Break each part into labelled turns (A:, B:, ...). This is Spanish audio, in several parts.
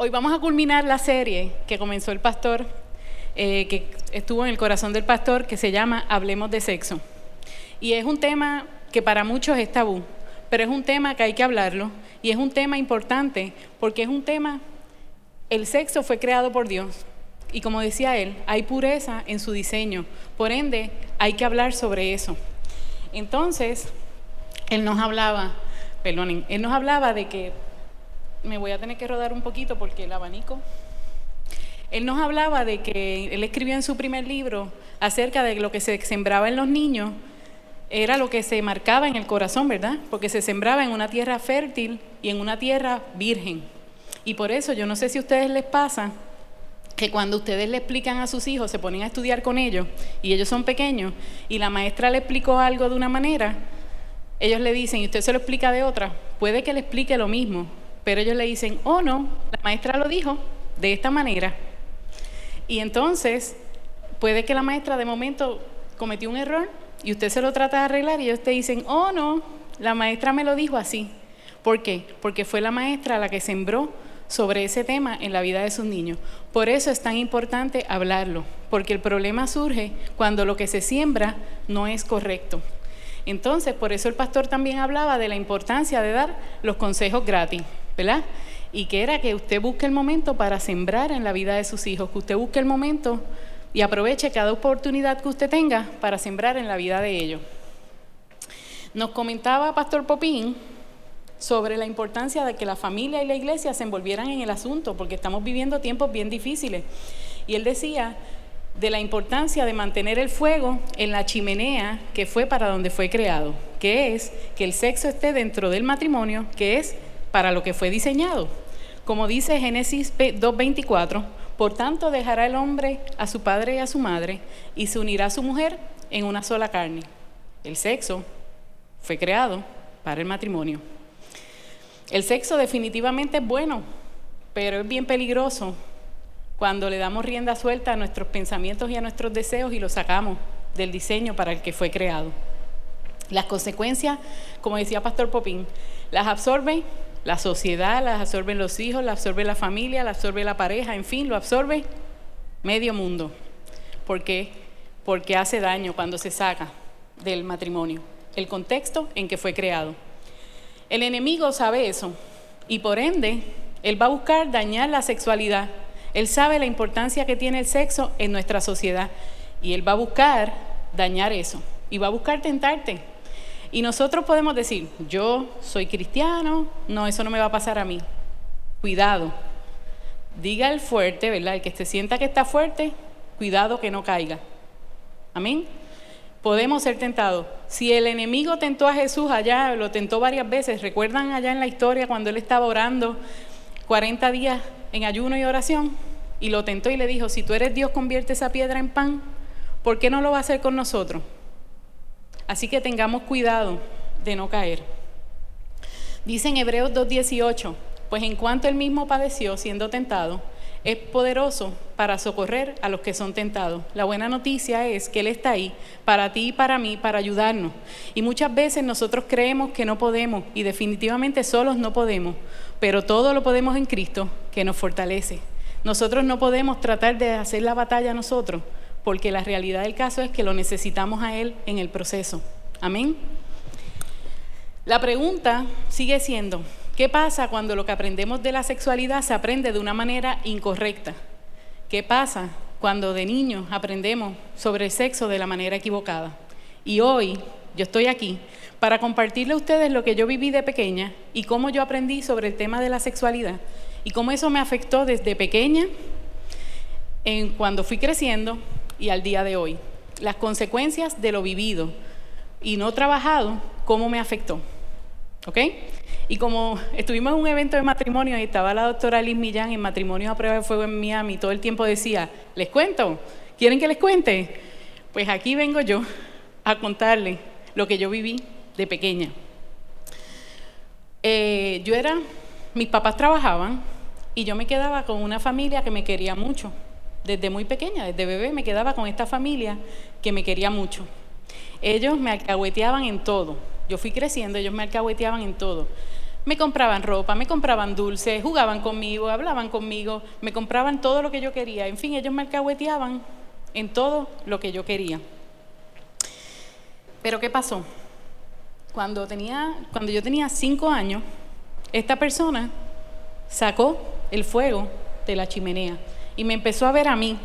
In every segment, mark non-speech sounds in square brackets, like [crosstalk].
A: Hoy vamos a culminar la serie que comenzó el pastor, eh, que estuvo en el corazón del pastor, que se llama Hablemos de Sexo. Y es un tema que para muchos es tabú, pero es un tema que hay que hablarlo y es un tema importante porque es un tema, el sexo fue creado por Dios y como decía él, hay pureza en su diseño, por ende hay que hablar sobre eso. Entonces, él nos hablaba, él nos hablaba de que me voy a tener que rodar un poquito porque el abanico. Él nos hablaba de que él escribió en su primer libro acerca de lo que se sembraba en los niños, era lo que se marcaba en el corazón, ¿verdad? Porque se sembraba en una tierra fértil y en una tierra virgen. Y por eso yo no sé si a ustedes les pasa que cuando ustedes le explican a sus hijos, se ponen a estudiar con ellos y ellos son pequeños y la maestra le explicó algo de una manera, ellos le dicen y usted se lo explica de otra, puede que le explique lo mismo, pero ellos le dicen, oh no, la maestra lo dijo de esta manera. Y entonces puede que la maestra de momento cometió un error y usted se lo trata de arreglar y ellos te dicen, oh no, la maestra me lo dijo así. ¿Por qué? Porque fue la maestra la que sembró sobre ese tema en la vida de sus niños. Por eso es tan importante hablarlo, porque el problema surge cuando lo que se siembra no es correcto. Entonces, por eso el pastor también hablaba de la importancia de dar los consejos gratis. ¿Verdad? Y que era que usted busque el momento para sembrar en la vida de sus hijos, que usted busque el momento y aproveche cada oportunidad que usted tenga para sembrar en la vida de ellos. Nos comentaba Pastor Popín sobre la importancia de que la familia y la iglesia se envolvieran en el asunto, porque estamos viviendo tiempos bien difíciles. Y él decía de la importancia de mantener el fuego en la chimenea que fue para donde fue creado, que es que el sexo esté dentro del matrimonio, que es para lo que fue diseñado. Como dice Génesis 2.24, por tanto dejará el hombre a su padre y a su madre y se unirá a su mujer en una sola carne. El sexo fue creado para el matrimonio. El sexo definitivamente es bueno, pero es bien peligroso cuando le damos rienda suelta a nuestros pensamientos y a nuestros deseos y los sacamos del diseño para el que fue creado. Las consecuencias, como decía Pastor Popín, las absorbe la sociedad, las absorben los hijos, la absorbe la familia, la absorbe la pareja, en fin, lo absorbe medio mundo. ¿Por qué? Porque hace daño cuando se saca del matrimonio, el contexto en que fue creado. El enemigo sabe eso y por ende, él va a buscar dañar la sexualidad. Él sabe la importancia que tiene el sexo en nuestra sociedad y él va a buscar dañar eso y va a buscar tentarte. Y nosotros podemos decir, yo soy cristiano, no, eso no me va a pasar a mí. Cuidado. Diga el fuerte, ¿verdad? El que se sienta que está fuerte, cuidado que no caiga. Amén. Podemos ser tentados. Si el enemigo tentó a Jesús allá, lo tentó varias veces, ¿recuerdan allá en la historia cuando él estaba orando 40 días en ayuno y oración? Y lo tentó y le dijo, si tú eres Dios, convierte esa piedra en pan. ¿Por qué no lo va a hacer con nosotros? Así que tengamos cuidado de no caer. Dice en Hebreos 2.18, pues en cuanto él mismo padeció siendo tentado, es poderoso para socorrer a los que son tentados. La buena noticia es que Él está ahí para ti y para mí, para ayudarnos. Y muchas veces nosotros creemos que no podemos y definitivamente solos no podemos, pero todo lo podemos en Cristo que nos fortalece. Nosotros no podemos tratar de hacer la batalla nosotros, porque la realidad del caso es que lo necesitamos a Él en el proceso. Amén. La pregunta sigue siendo, ¿qué pasa cuando lo que aprendemos de la sexualidad se aprende de una manera incorrecta? ¿Qué pasa cuando de niños aprendemos sobre el sexo de la manera equivocada? Y hoy yo estoy aquí para compartirle a ustedes lo que yo viví de pequeña y cómo yo aprendí sobre el tema de la sexualidad y cómo eso me afectó desde pequeña en cuando fui creciendo y al día de hoy. Las consecuencias de lo vivido y no trabajado, cómo me afectó. ¿Ok? Y como estuvimos en un evento de matrimonio y estaba la doctora Liz Millán en matrimonio a prueba de fuego en Miami, todo el tiempo decía, ¿les cuento? ¿Quieren que les cuente? Pues aquí vengo yo a contarles lo que yo viví de pequeña. Eh, yo era, mis papás trabajaban y yo me quedaba con una familia que me quería mucho desde muy pequeña, desde bebé, me quedaba con esta familia que me quería mucho. Ellos me alcahueteaban en todo. Yo fui creciendo, ellos me alcahueteaban en todo. Me compraban ropa, me compraban dulces, jugaban conmigo, hablaban conmigo, me compraban todo lo que yo quería. En fin, ellos me alcahueteaban en todo lo que yo quería. Pero ¿qué pasó? Cuando, tenía, cuando yo tenía cinco años, esta persona sacó el fuego de la chimenea y me empezó a ver a mí,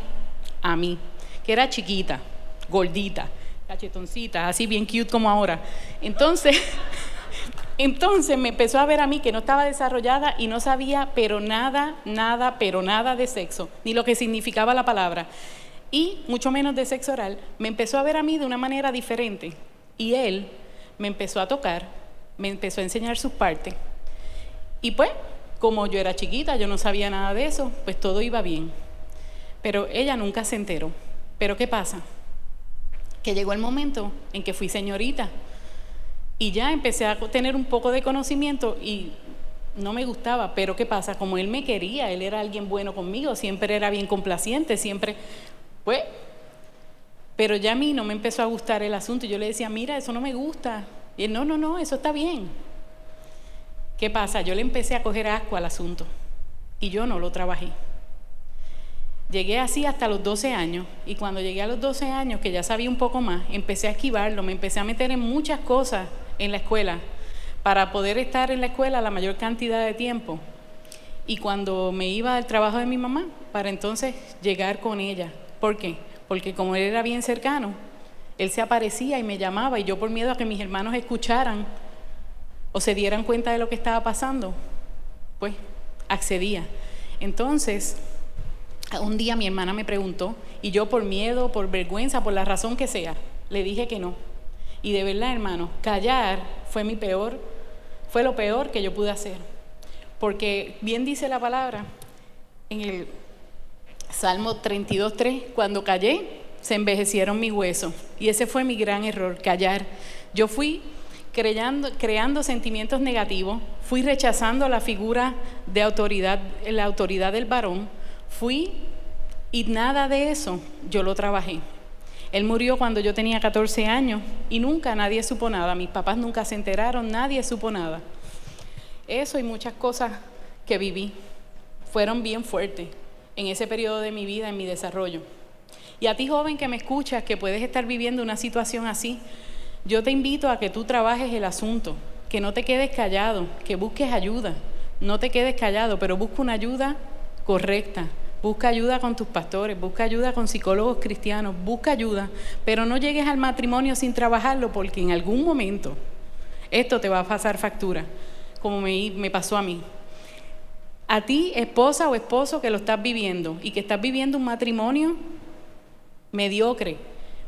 A: a mí, que era chiquita, gordita, cachetoncita, así bien cute como ahora. Entonces, [laughs] entonces me empezó a ver a mí que no estaba desarrollada y no sabía pero nada, nada, pero nada de sexo, ni lo que significaba la palabra, y mucho menos de sexo oral. Me empezó a ver a mí de una manera diferente y él me empezó a tocar, me empezó a enseñar sus partes. Y pues, como yo era chiquita, yo no sabía nada de eso, pues todo iba bien. Pero ella nunca se enteró. Pero ¿qué pasa? Que llegó el momento en que fui señorita y ya empecé a tener un poco de conocimiento y no me gustaba, pero ¿qué pasa? Como él me quería, él era alguien bueno conmigo, siempre era bien complaciente, siempre, pues, pero ya a mí no me empezó a gustar el asunto. Yo le decía, mira, eso no me gusta. Y él, no, no, no, eso está bien. ¿Qué pasa? Yo le empecé a coger asco al asunto y yo no lo trabajé. Llegué así hasta los 12 años y cuando llegué a los 12 años, que ya sabía un poco más, empecé a esquivarlo, me empecé a meter en muchas cosas en la escuela para poder estar en la escuela la mayor cantidad de tiempo. Y cuando me iba al trabajo de mi mamá, para entonces llegar con ella. ¿Por qué? Porque como él era bien cercano, él se aparecía y me llamaba y yo por miedo a que mis hermanos escucharan o se dieran cuenta de lo que estaba pasando, pues accedía. Entonces, un día mi hermana me preguntó y yo por miedo, por vergüenza, por la razón que sea, le dije que no. Y de verdad, hermano, callar fue mi peor, fue lo peor que yo pude hacer. Porque bien dice la palabra en el Salmo 32.3, cuando callé, se envejecieron mis huesos. Y ese fue mi gran error, callar. Yo fui creando, creando sentimientos negativos, fui rechazando la figura de autoridad, la autoridad del varón, fui y nada de eso yo lo trabajé. Él murió cuando yo tenía 14 años y nunca nadie supo nada, mis papás nunca se enteraron, nadie supo nada. Eso y muchas cosas que viví fueron bien fuertes en ese periodo de mi vida, en mi desarrollo. Y a ti joven que me escuchas, que puedes estar viviendo una situación así, yo te invito a que tú trabajes el asunto, que no te quedes callado, que busques ayuda. No te quedes callado, pero busca una ayuda correcta. Busca ayuda con tus pastores, busca ayuda con psicólogos cristianos, busca ayuda, pero no llegues al matrimonio sin trabajarlo porque en algún momento esto te va a pasar factura, como me, pasó a mí. A ti, esposa o esposo que lo estás viviendo y que estás viviendo un matrimonio mediocre,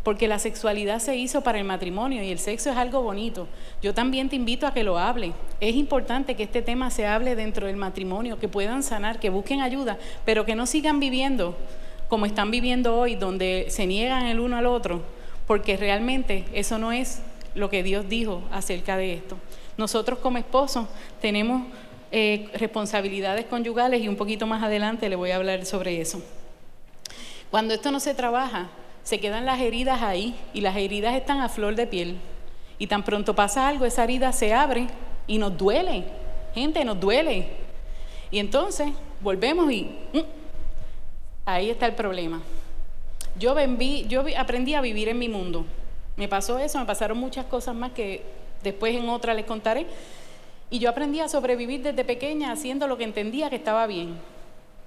A: porque la sexualidad se hizo para el matrimonio y el sexo es algo bonito. Yo también te invito a que lo hable. Es importante que este tema se hable dentro del matrimonio, que puedan sanar, que busquen ayuda, pero que no sigan viviendo como están viviendo hoy, donde se niegan el uno al otro, porque realmente eso no es lo que Dios dijo acerca de esto. Nosotros como esposos tenemos eh, responsabilidades conyugales y un poquito más adelante le voy a hablar sobre eso. Cuando esto no se trabaja, se quedan las heridas ahí y las heridas están a flor de piel. Y tan pronto pasa algo, esa herida se abre y nos duele. Gente, nos duele. Y entonces volvemos y mm, ahí está el problema. Yo, yo aprendí a vivir en mi mundo. Me pasó eso, me pasaron muchas cosas más que después en otra les contaré. Y yo aprendí a sobrevivir desde pequeña haciendo lo que entendía que estaba bien.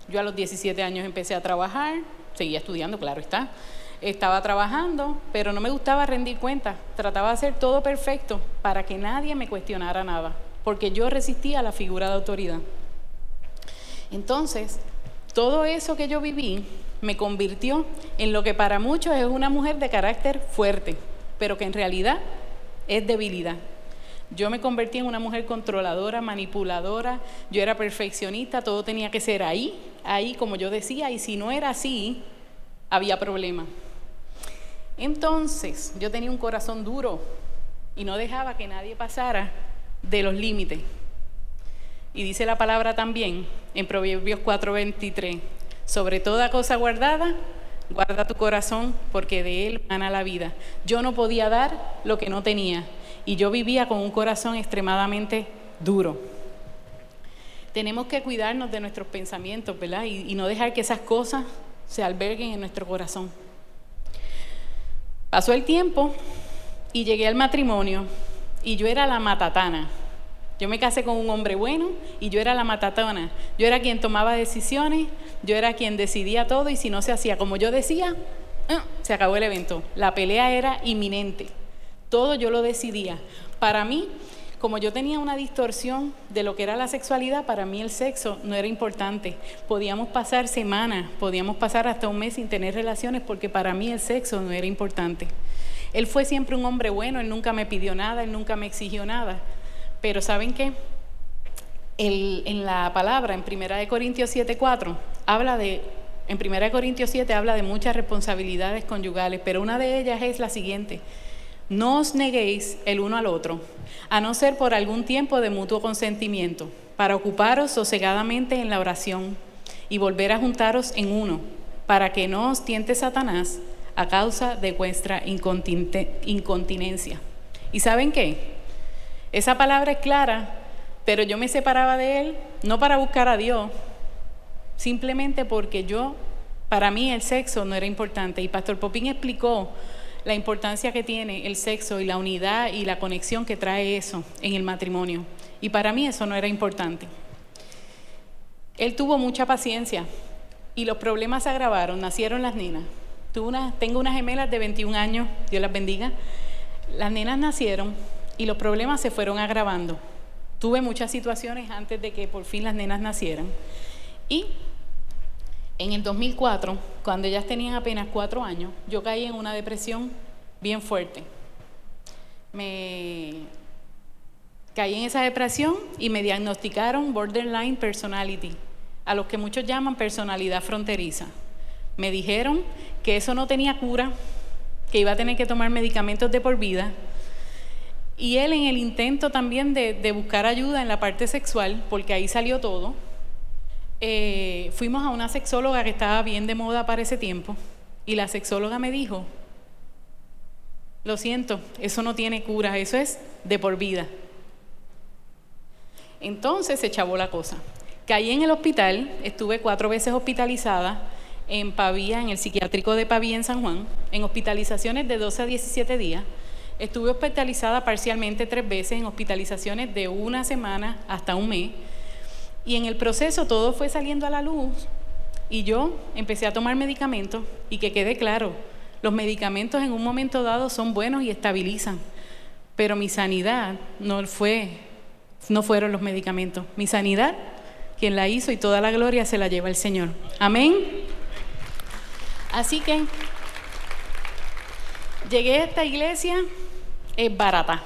A: Yo a los 17 años empecé a trabajar, seguía estudiando, claro está estaba trabajando, pero no me gustaba rendir cuentas. Trataba de hacer todo perfecto para que nadie me cuestionara nada, porque yo resistía a la figura de autoridad. Entonces, todo eso que yo viví me convirtió en lo que para muchos es una mujer de carácter fuerte, pero que en realidad es debilidad. Yo me convertí en una mujer controladora, manipuladora, yo era perfeccionista, todo tenía que ser ahí, ahí como yo decía, y si no era así, había problema. Entonces yo tenía un corazón duro y no dejaba que nadie pasara de los límites. Y dice la palabra también en Proverbios 4:23, sobre toda cosa guardada, guarda tu corazón porque de él mana la vida. Yo no podía dar lo que no tenía y yo vivía con un corazón extremadamente duro. tenemos que cuidarnos de nuestros pensamientos, ¿verdad? Y, y no dejar que esas cosas se alberguen en nuestro corazón. Pasó el tiempo y llegué al matrimonio y yo era la matatana. Yo me casé con un hombre bueno y yo era la matatana. Yo era quien tomaba decisiones, yo era quien decidía todo y si no se hacía como yo decía, ah, se acabó el evento. La pelea era inminente. Todo yo lo decidía. Para mí, como yo tenía una distorsión de lo que era la sexualidad, para mí el sexo no era importante. Podíamos pasar semanas, podíamos pasar hasta un mes sin tener relaciones porque para mí el sexo no era importante. Él fue siempre un hombre bueno, él nunca me pidió nada, él nunca me exigió nada. Pero ¿saben qué? en la palabra, en 1 Corintios 7:4, habla de, en 1 Corintios 7 habla de muchas responsabilidades conyugales, pero una de ellas es la siguiente. No os neguéis el uno al otro, a no ser por algún tiempo de mutuo consentimiento, para ocuparos sosegadamente en la oración y volver a juntaros en uno, para que no os tiente Satanás a causa de vuestra incontinencia. ¿Y saben qué? Esa palabra es clara, pero yo me separaba de él no para buscar a Dios, simplemente porque yo, para mí el sexo no era importante. Y Pastor Popín explicó la importancia que tiene el sexo y la unidad y la conexión que trae eso en el matrimonio. Y para mí eso no era importante. Él tuvo mucha paciencia y los problemas se agravaron, nacieron las nenas. tengo unas gemelas de 21 años, Dios las bendiga. Las nenas nacieron y los problemas se fueron agravando. Tuve muchas situaciones antes de que por fin las nenas nacieran. Y en el 2004, cuando ellas tenían apenas cuatro años, yo caí en una depresión bien fuerte. Me caí en esa depresión y me diagnosticaron borderline personality, a los que muchos llaman personalidad fronteriza. Me dijeron que eso no tenía cura, que iba a tener que tomar medicamentos de por vida y él en el intento también de, buscar ayuda en la parte sexual, porque ahí salió todo, eh, fuimos a una sexóloga que estaba bien de moda para ese tiempo, y la sexóloga me dijo, lo siento, eso no tiene cura, eso es de por vida. Entonces se chavó la cosa. Caí en el hospital, estuve cuatro veces hospitalizada en Pavía, en el psiquiátrico de Pavía en San Juan, en hospitalizaciones de 12 a 17 días. Estuve hospitalizada parcialmente tres veces en hospitalizaciones de una semana hasta un mes. Y en el proceso todo fue saliendo a la luz y yo empecé a tomar medicamentos y que quede claro, los medicamentos en un momento dado son buenos y estabilizan, pero mi sanidad no fue no fueron los medicamentos. Mi sanidad, quien la hizo y toda la gloria se la lleva el Señor. Amén. Así que llegué a esta iglesia es barata.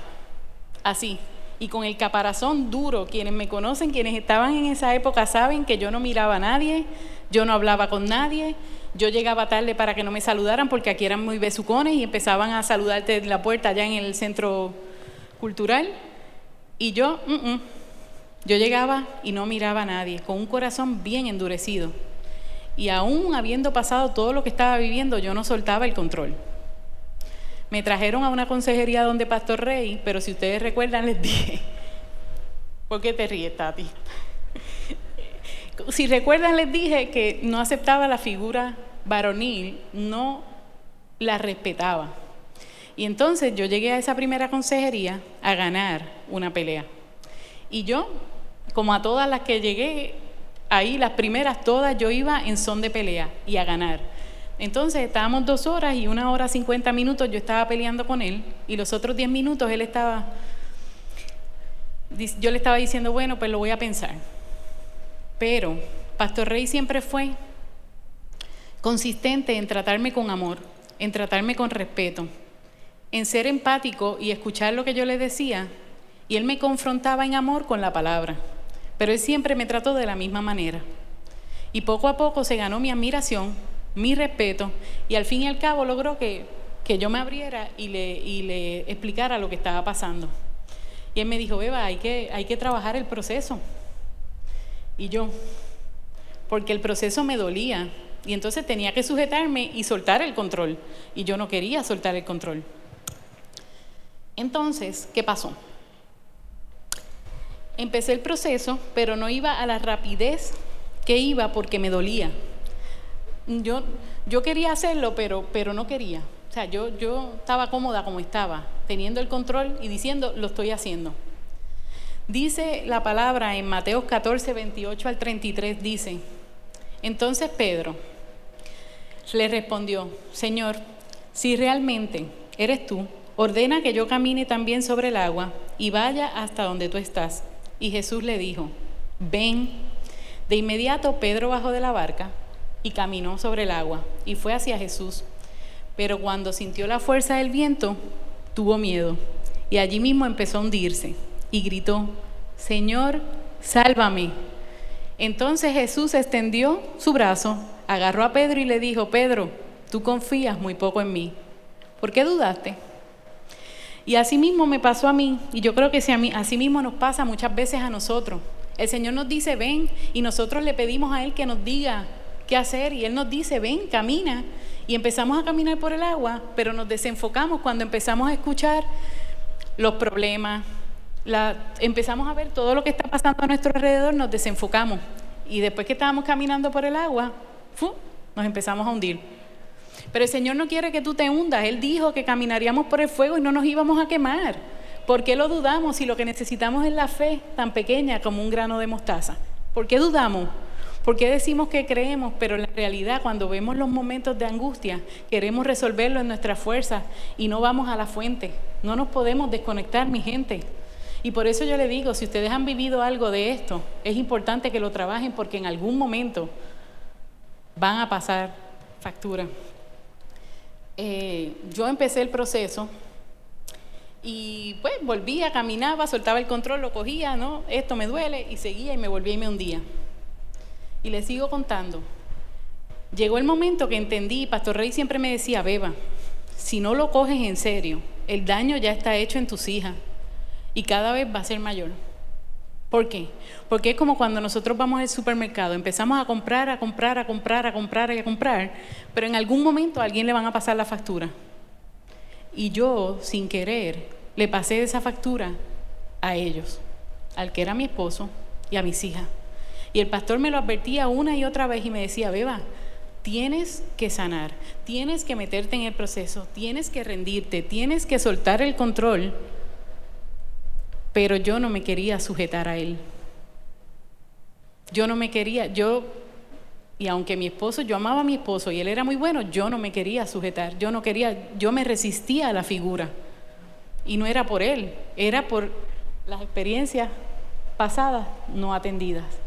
A: Así. Y con el caparazón duro, quienes me conocen, quienes estaban en esa época saben que yo no miraba a nadie, yo no hablaba con nadie, yo llegaba tarde para que no me saludaran porque aquí eran muy besucones y empezaban a saludarte en la puerta allá en el centro cultural. Y yo, yo llegaba y no miraba a nadie, con un corazón bien endurecido. Y aún habiendo pasado todo lo que estaba viviendo, yo no soltaba el control. Me trajeron a una consejería donde Pastor Rey, pero si ustedes recuerdan, les dije, ¿por qué te ríes, Tati? si recuerdan, les dije que no aceptaba la figura varonil, no la respetaba. Y entonces yo llegué a esa primera consejería a ganar una pelea. Y yo, como a todas las que llegué, ahí las primeras todas, yo iba en son de pelea y a ganar. Entonces estábamos dos horas y una hora cincuenta minutos yo estaba peleando con él y los otros diez minutos él estaba, yo le estaba diciendo, bueno, pues lo voy a pensar. Pero Pastor Rey siempre fue consistente en tratarme con amor, en tratarme con respeto, en ser empático y escuchar lo que yo le decía. Y él me confrontaba en amor con la palabra, pero él siempre me trató de la misma manera. Y poco a poco se ganó mi admiración mi respeto, y al fin y al cabo logró que, yo me abriera y le, le explicara lo que estaba pasando. Y él me dijo, Eva, hay que, hay que trabajar el proceso. Y yo, porque el proceso me dolía, y entonces tenía que sujetarme y soltar el control, y yo no quería soltar el control. Entonces, ¿qué pasó? empecé el proceso, pero no iba a la rapidez que iba porque me dolía. Yo, yo quería hacerlo, pero, pero no quería. O sea, yo, yo estaba cómoda como estaba, teniendo el control y diciendo, lo estoy haciendo. Dice la palabra en Mateo 14, 28 al 33, dice, entonces Pedro le respondió, Señor, si realmente eres tú, ordena que yo camine también sobre el agua y vaya hasta donde tú estás. Y Jesús le dijo, ven. De inmediato Pedro bajó de la barca y caminó sobre el agua y fue hacia Jesús. Pero cuando sintió la fuerza del viento, tuvo miedo y allí mismo empezó a hundirse y gritó, Señor, sálvame. Entonces Jesús extendió su brazo, agarró a Pedro y le dijo, Pedro, tú confías muy poco en mí. ¿Por qué dudaste? Y así mismo me pasó a mí, y yo creo que así mismo nos pasa muchas veces a nosotros. El Señor nos dice, ven, y nosotros le pedimos a Él que nos diga qué hacer, y Él nos dice, ven, camina. Y empezamos a caminar por el agua, pero nos desenfocamos cuando empezamos a escuchar los problemas, empezamos a ver todo lo que está pasando a nuestro alrededor, nos desenfocamos. Y después que estábamos caminando por el agua, nos empezamos a hundir. Pero el Señor no quiere que tú te hundas. Él dijo que caminaríamos por el fuego y no nos íbamos a quemar. ¿Por qué lo dudamos si lo que necesitamos es la fe tan pequeña como un grano de mostaza? ¿Por qué dudamos? ¿Por qué decimos que creemos, pero en la realidad cuando vemos los momentos de angustia, queremos resolverlo en nuestra fuerza y no vamos a la fuente? No nos podemos desconectar, mi gente. Y por eso yo le digo, si ustedes han vivido algo de esto, es importante que lo trabajen porque en algún momento van a pasar factura. Eh, yo empecé el proceso y pues volvía, caminaba, soltaba el control, lo cogía, ¿no? Esto me duele y seguía y me volvía y me hundía. Y le sigo contando. Llegó el momento que entendí, Pastor Rey siempre me decía, Beba, si no lo coges en serio, el daño ya está hecho en tus hijas y cada vez va a ser mayor. ¿Por qué? Porque es como cuando nosotros vamos al supermercado, empezamos a comprar, a comprar, a comprar, a comprar y a comprar, pero en algún momento a alguien le van a pasar la factura. Y yo, sin querer, le pasé esa factura a ellos, al que era mi esposo y a mis hijas. Y el pastor me lo advertía una y otra vez y me decía, Beba, tienes que sanar, tienes que meterte en el proceso, tienes que rendirte, tienes que soltar el control pero yo no me quería sujetar a él. Yo no me quería, yo, y aunque mi esposo, yo amaba a mi esposo y él era muy bueno, yo no me quería sujetar, yo no quería, yo me resistía a la figura. Y no era por él, era por las experiencias pasadas no atendidas.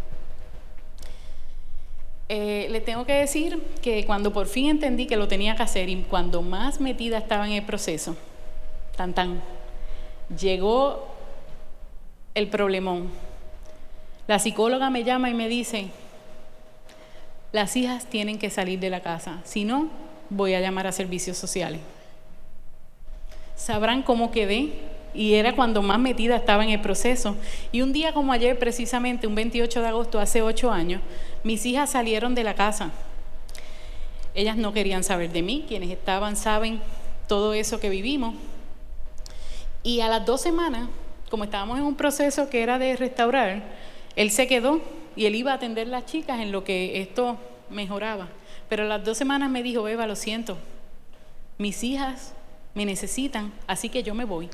A: Eh, le tengo que decir que cuando por fin entendí que lo tenía que hacer y cuando más metida estaba en el proceso, tan tan, llegó el problemón. La psicóloga me llama y me dice, las hijas tienen que salir de la casa, si no, voy a llamar a servicios sociales. Sabrán cómo quedé y era cuando más metida estaba en el proceso. Y un día como ayer, precisamente, un 28 de agosto, hace ocho años, mis hijas salieron de la casa. Ellas no querían saber de mí, quienes estaban saben todo eso que vivimos. Y a las dos semanas como estábamos en un proceso que era de restaurar, él se quedó y él iba a atender las chicas en lo que esto mejoraba. Pero a las dos semanas me dijo, Eva, lo siento, mis hijas me necesitan, así que yo me voy.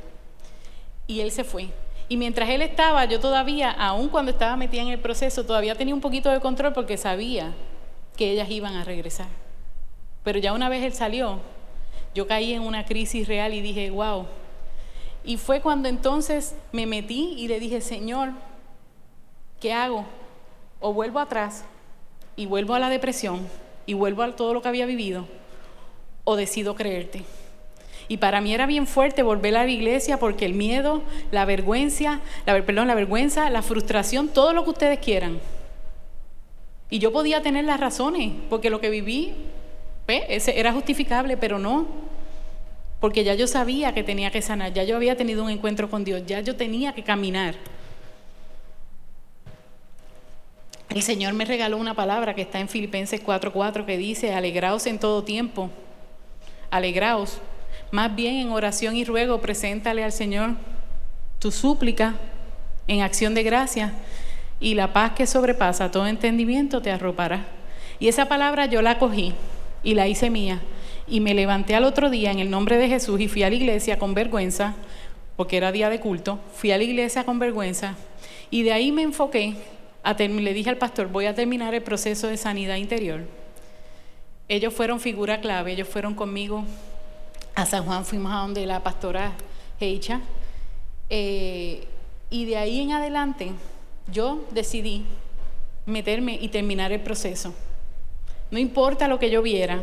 A: Y él se fue. Y mientras él estaba, yo todavía, aun cuando estaba metida en el proceso, todavía tenía un poquito de control porque sabía que ellas iban a regresar. Pero ya una vez él salió, yo caí en una crisis real y dije, wow, y fue cuando entonces me metí y le dije, Señor, ¿qué hago? O vuelvo atrás y vuelvo a la depresión y vuelvo a todo lo que había vivido, o decido creerte. Y para mí era bien fuerte volver a la iglesia porque el miedo, la vergüenza, la, perdón, la vergüenza, la frustración, todo lo que ustedes quieran. Y yo podía tener las razones, porque lo que viví era justificable, pero no porque ya yo sabía que tenía que sanar, ya yo había tenido un encuentro con Dios, ya yo tenía que caminar. El Señor me regaló una palabra que está en Filipenses 4:4 que dice, alegraos en todo tiempo, alegraos. Más bien en oración y ruego, preséntale al Señor tu súplica en acción de gracia y la paz que sobrepasa todo entendimiento te arropará. Y esa palabra yo la cogí y la hice mía. Y me levanté al otro día en el nombre de Jesús y fui a la iglesia con vergüenza, porque era día de culto. Fui a la iglesia con vergüenza y de ahí me enfoqué. A le dije al pastor, voy a terminar el proceso de sanidad interior. Ellos fueron figura clave, ellos fueron conmigo a San Juan, fuimos a donde la pastora Heicha. Eh, y de ahí en adelante yo decidí meterme y terminar el proceso. No importa lo que yo viera,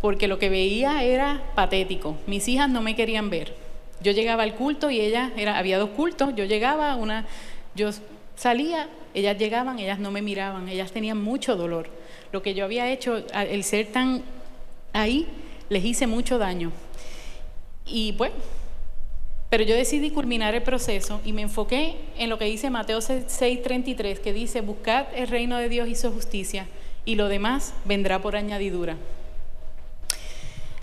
A: porque lo que veía era patético. Mis hijas no me querían ver. Yo llegaba al culto y ella era, había dos cultos. Yo llegaba, una, yo salía, ellas llegaban, ellas no me miraban, ellas tenían mucho dolor. Lo que yo había hecho, el ser tan ahí, les hice mucho daño. Y pues, pero yo decidí culminar el proceso y me enfoqué en lo que dice Mateo 6:33, que dice, buscad el reino de Dios y su justicia, y lo demás vendrá por añadidura.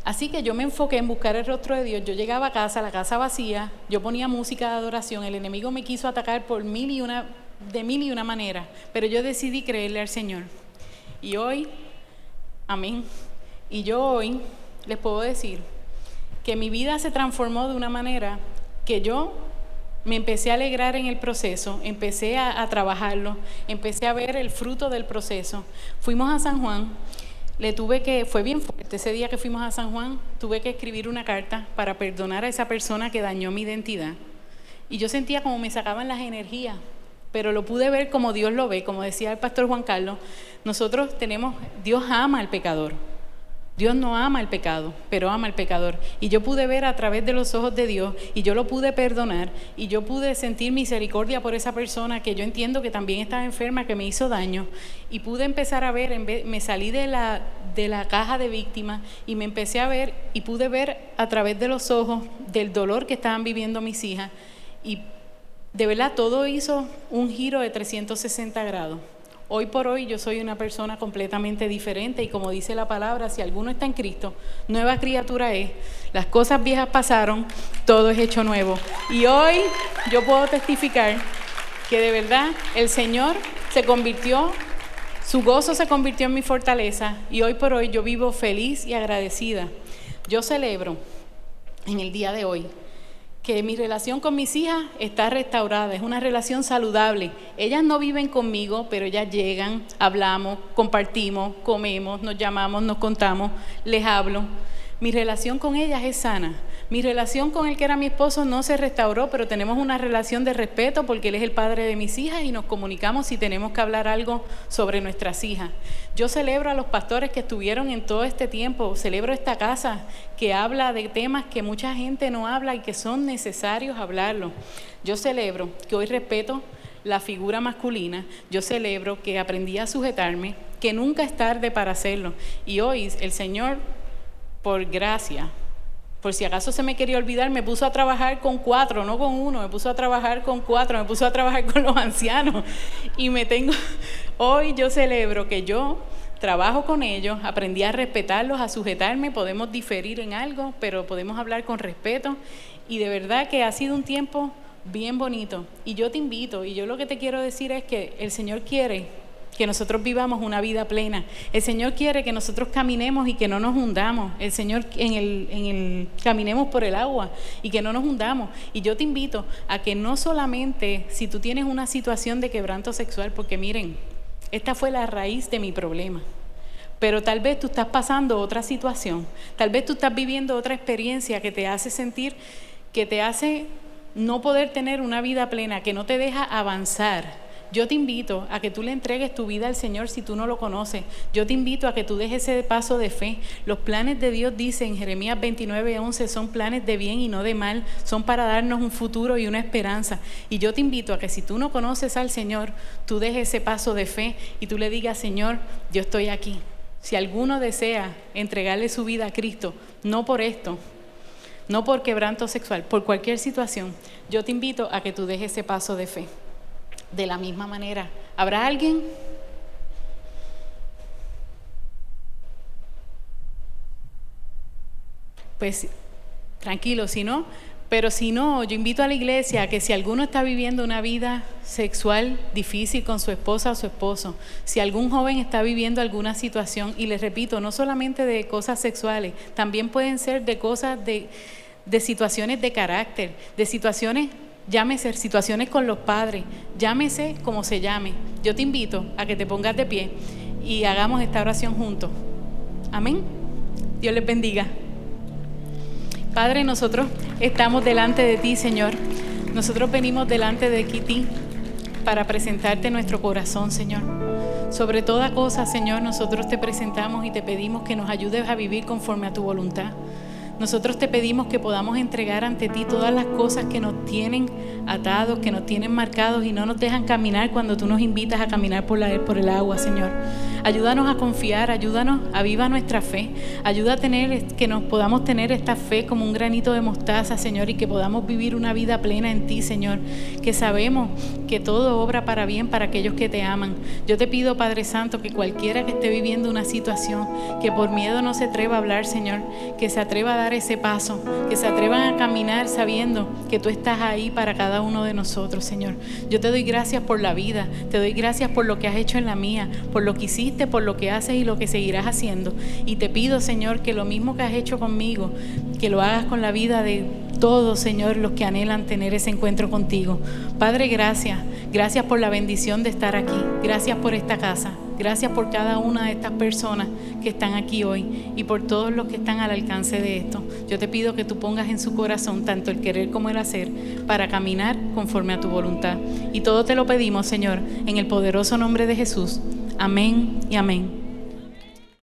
A: Así que yo me enfoqué en buscar el rostro de Dios. Yo llegaba a casa, la casa vacía, yo ponía música de adoración, el enemigo me quiso atacar por mil y una, de mil y una manera, pero yo decidí creerle al Señor. Y hoy, amén, y yo hoy les puedo decir que mi vida se transformó de una manera que yo me empecé a alegrar en el proceso, empecé a, trabajarlo, empecé a ver el fruto del proceso. Fuimos a San Juan, le tuve que, fue bien fuerte ese día que fuimos a San Juan, tuve que escribir una carta para perdonar a esa persona que dañó mi identidad. Y yo sentía como me sacaban las energías, pero lo pude ver como Dios lo ve, como decía el pastor Juan Carlos, nosotros tenemos, Dios ama al pecador. Dios no ama el pecado, pero ama al pecador. Y yo pude ver a través de los ojos de Dios y yo lo pude perdonar y yo pude sentir misericordia por esa persona que yo entiendo que también estaba enferma, que me hizo daño. Y pude empezar a ver, me salí de la, de la caja de víctimas y me empecé a ver y pude ver a través de los ojos del dolor que estaban viviendo mis hijas. Y de verdad todo hizo un giro de 360 grados. Hoy por hoy yo soy una persona completamente diferente y como dice la palabra, si alguno está en Cristo, nueva criatura es. Las cosas viejas pasaron, todo es hecho nuevo. Y hoy yo puedo testificar que de verdad el Señor se convirtió, su gozo se convirtió en mi fortaleza y hoy por hoy yo vivo feliz y agradecida. Yo celebro en el día de hoy que mi relación con mis hijas está restaurada, es una relación saludable. Ellas no viven conmigo, pero ellas llegan, hablamos, compartimos, comemos, nos llamamos, nos contamos, les hablo. Mi relación con ellas es sana. Mi relación con el que era mi esposo no se restauró, pero tenemos una relación de respeto porque él es el padre de mis hijas y nos comunicamos si tenemos que hablar algo sobre nuestras hijas. Yo celebro a los pastores que estuvieron en todo este tiempo, celebro esta casa que habla de temas que mucha gente no habla y que son necesarios hablarlo. Yo celebro que hoy respeto la figura masculina, yo celebro que aprendí a sujetarme, que nunca es tarde para hacerlo. Y hoy el Señor, por gracia, por si acaso se me quería olvidar, me puso a trabajar con cuatro, no con uno, me puso a trabajar con cuatro, me puso a trabajar con los ancianos. Y me tengo, [laughs] hoy yo celebro que yo trabajo con ellos, aprendí a respetarlos, a sujetarme, podemos diferir en algo, pero podemos hablar con respeto. Y de verdad que ha sido un tiempo bien bonito. Y yo te invito, y yo lo que te quiero decir es que el Señor quiere que nosotros vivamos una vida plena. El Señor quiere que nosotros caminemos y que no nos hundamos. El Señor en el, en el caminemos por el agua y que no nos hundamos. Y yo te invito a que no solamente si tú tienes una situación de quebranto sexual, porque miren, esta fue la raíz de mi problema. Pero tal vez tú estás pasando otra situación, tal vez tú estás viviendo otra experiencia que te hace sentir, que te hace no poder tener una vida plena, que no te deja avanzar yo te invito a que tú le entregues tu vida al Señor si tú no lo conoces. Yo te invito a que tú dejes ese paso de fe. Los planes de Dios, dice en Jeremías 29, 11, son planes de bien y no de mal. Son para darnos un futuro y una esperanza. Y yo te invito a que si tú no conoces al Señor, tú dejes ese paso de fe y tú le digas, Señor, yo estoy aquí. Si alguno desea entregarle su vida a Cristo, no por esto, no por quebranto sexual, por cualquier situación, yo te invito a que tú dejes ese paso de fe de la misma manera. ¿Habrá alguien? Pues tranquilo, si no, Pero si no, yo invito a la iglesia a que si alguno está viviendo una vida sexual difícil con su esposa o su esposo, si algún joven está viviendo alguna situación, y les repito, no solamente de cosas sexuales, también pueden ser de cosas de, de situaciones de carácter, de situaciones, llámese situaciones con los padres, llámese como se llame. Yo te invito a que te pongas de pie y hagamos esta oración juntos. Amén. Dios les bendiga. Padre, nosotros estamos delante de ti, Señor. Nosotros venimos delante de ti para presentarte nuestro corazón, Señor. Sobre toda cosa, Señor, nosotros te presentamos y te pedimos que nos ayudes a vivir conforme a tu voluntad. Nosotros te pedimos que podamos entregar ante ti todas las cosas que nos tienen atados, que nos tienen marcados y no nos dejan caminar cuando tú nos invitas a caminar por, la, por el agua, Señor. Ayúdanos a confiar, ayúdanos, aviva nuestra fe. Ayuda a tener, que nos podamos tener esta fe como un granito de mostaza, Señor, y que podamos vivir una vida plena en ti, Señor. Que sabemos que todo obra para bien para aquellos que te aman. Yo te pido, Padre Santo, que cualquiera que esté viviendo una situación, que por miedo no se atreva a hablar, Señor, que se atreva a dar ese paso, que se atrevan a caminar sabiendo que tú estás ahí para cada uno de nosotros, Señor. Yo te doy gracias por la vida, te doy gracias por lo que has hecho en la mía, por lo que hiciste por lo que haces y lo que seguirás haciendo. Y te pido, Señor, que lo mismo que has hecho conmigo, que lo hagas con la vida de todos, Señor, los que anhelan tener ese encuentro contigo. Padre, gracias. Gracias por la bendición de estar aquí. Gracias por esta casa. Gracias por cada una de estas personas que están aquí hoy y por todos los que están al alcance de esto. Yo te pido que tú pongas en su corazón tanto el querer como el hacer para caminar conforme a tu voluntad. Y todo te lo pedimos, Señor, en el poderoso nombre de Jesús. Amén y amén.